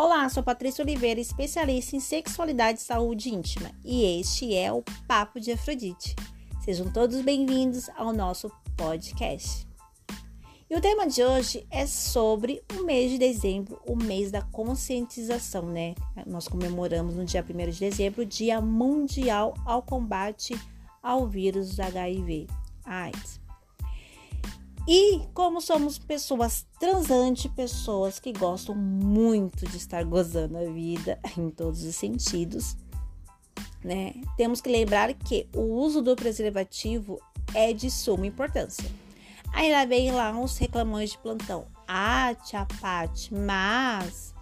Olá, sou Patrícia Oliveira, especialista em sexualidade e saúde íntima, e este é o Papo de Afrodite. Sejam todos bem-vindos ao nosso podcast. E o tema de hoje é sobre o mês de dezembro, o mês da conscientização, né? Nós comemoramos no dia 1 de dezembro o Dia Mundial ao Combate ao Vírus HIV AIDS. E como somos pessoas transantes, pessoas que gostam muito de estar gozando a vida em todos os sentidos, né? Temos que lembrar que o uso do preservativo é de suma importância. Aí lá vem lá uns reclamões de plantão. Ah, tia mas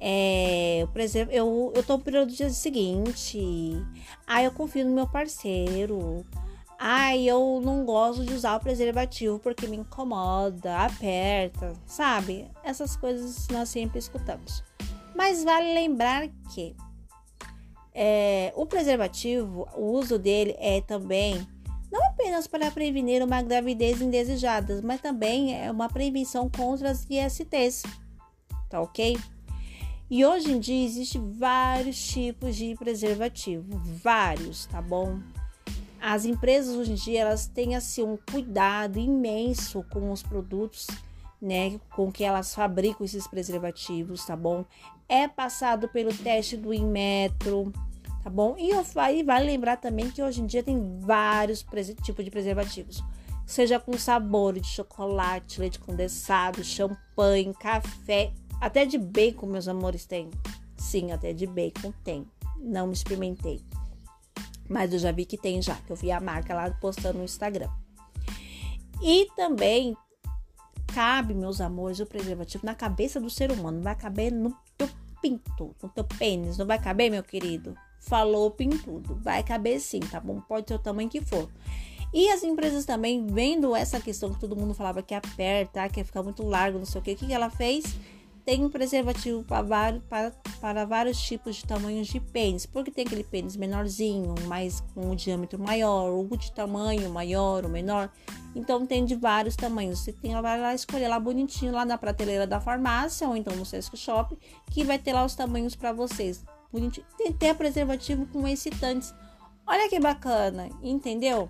é, por exemplo, eu, eu tô no período do dia seguinte. Ah, eu confio no meu parceiro. Ai, eu não gosto de usar o preservativo porque me incomoda, aperta, sabe? Essas coisas nós sempre escutamos. Mas vale lembrar que é, o preservativo, o uso dele é também não apenas para prevenir uma gravidez indesejada, mas também é uma prevenção contra as ISTs, tá ok? E hoje em dia existem vários tipos de preservativo, vários, tá bom? As empresas hoje em dia elas têm assim um cuidado imenso com os produtos, né, com que elas fabricam esses preservativos, tá bom? É passado pelo teste do Inmetro, tá bom? E aí vale lembrar também que hoje em dia tem vários tipos de preservativos, seja com sabor de chocolate, leite condensado, champanhe, café, até de bacon, meus amores, tem. Sim, até de bacon tem. Não me experimentei. Mas eu já vi que tem já, que eu vi a marca lá postando no Instagram. E também cabe, meus amores, o preservativo na cabeça do ser humano. Vai caber no teu pinto, no teu pênis. Não vai caber, meu querido? Falou pintudo. Vai caber sim, tá bom? Pode ser o tamanho que for. E as empresas também, vendo essa questão que todo mundo falava que aperta, que ia ficar muito largo, não sei o que, o que ela fez? Tem um preservativo para vários, para, para vários tipos de tamanhos de pênis, porque tem aquele pênis menorzinho, mais com um diâmetro maior, ou de tamanho maior ou menor. Então tem de vários tamanhos. Você tem vai lá escolher lá bonitinho lá na prateleira da farmácia ou então no Sesc Shop, que vai ter lá os tamanhos para vocês. Bonitinho. Tem até preservativo com excitantes. Olha que bacana, entendeu?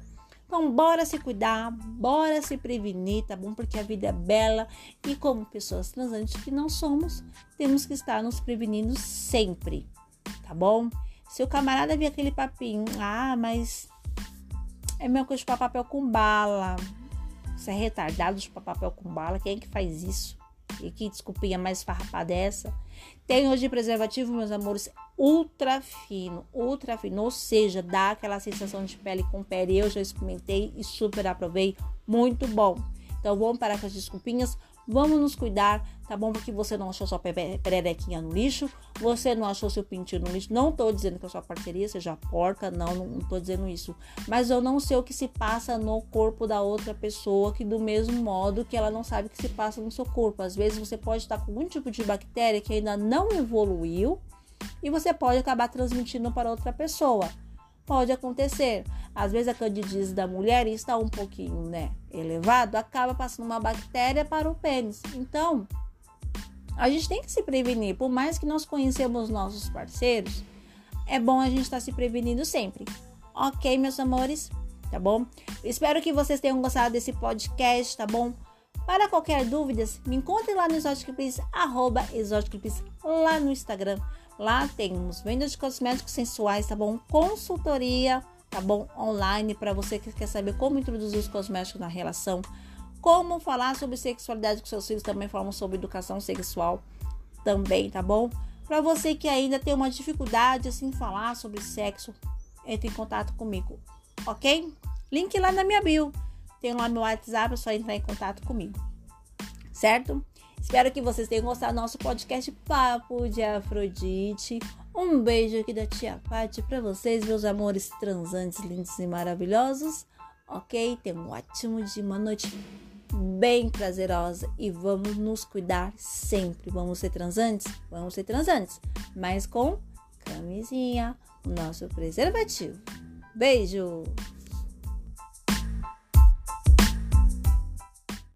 Então, bora se cuidar, bora se prevenir, tá bom? Porque a vida é bela e, como pessoas transantes que não somos, temos que estar nos prevenindo sempre, tá bom? Se o camarada vir aquele papinho, ah, mas é meu que chupar papel com bala. Você é retardado chupar papel com bala? Quem é que faz isso? E que desculpinha mais farrapada é essa? Tem hoje preservativo, meus amores, ultra fino, ultra fino, ou seja, dá aquela sensação de pele com pele. Eu já experimentei e super aprovei, muito bom. Então vamos parar com as desculpinhas, vamos nos cuidar, tá bom? Porque você não achou sua pererequinha no lixo, você não achou seu pintinho no lixo. Não tô dizendo que a sua parceria seja porca, não, não tô dizendo isso. Mas eu não sei o que se passa no corpo da outra pessoa, que do mesmo modo que ela não sabe o que se passa no seu corpo. Às vezes você pode estar com algum tipo de bactéria que ainda não evoluiu e você pode acabar transmitindo para outra pessoa. Pode acontecer. Às vezes a candidíase da mulher está um pouquinho, né, elevado, acaba passando uma bactéria para o pênis. Então, a gente tem que se prevenir. Por mais que nós conhecemos nossos parceiros, é bom a gente estar se prevenindo sempre. Ok, meus amores? Tá bom? Espero que vocês tenham gostado desse podcast, tá bom? Para qualquer dúvida, me encontre lá no Exotic arroba lá no Instagram. Lá temos venda de cosméticos sensuais, tá bom? Consultoria, tá bom? Online para você que quer saber como introduzir os cosméticos na relação, como falar sobre sexualidade com seus filhos, também falamos sobre educação sexual também, tá bom? Para você que ainda tem uma dificuldade assim falar sobre sexo, entre em contato comigo, ok? Link lá na minha bio. Tem lá meu WhatsApp, é só entrar em contato comigo. Certo? Espero que vocês tenham gostado do nosso podcast Papo de Afrodite. Um beijo aqui da tia Paty para vocês, meus amores transantes, lindos e maravilhosos. Ok? Tenham um ótimo dia, uma noite bem prazerosa e vamos nos cuidar sempre. Vamos ser transantes? Vamos ser transantes, mas com camisinha, o nosso preservativo. Beijo!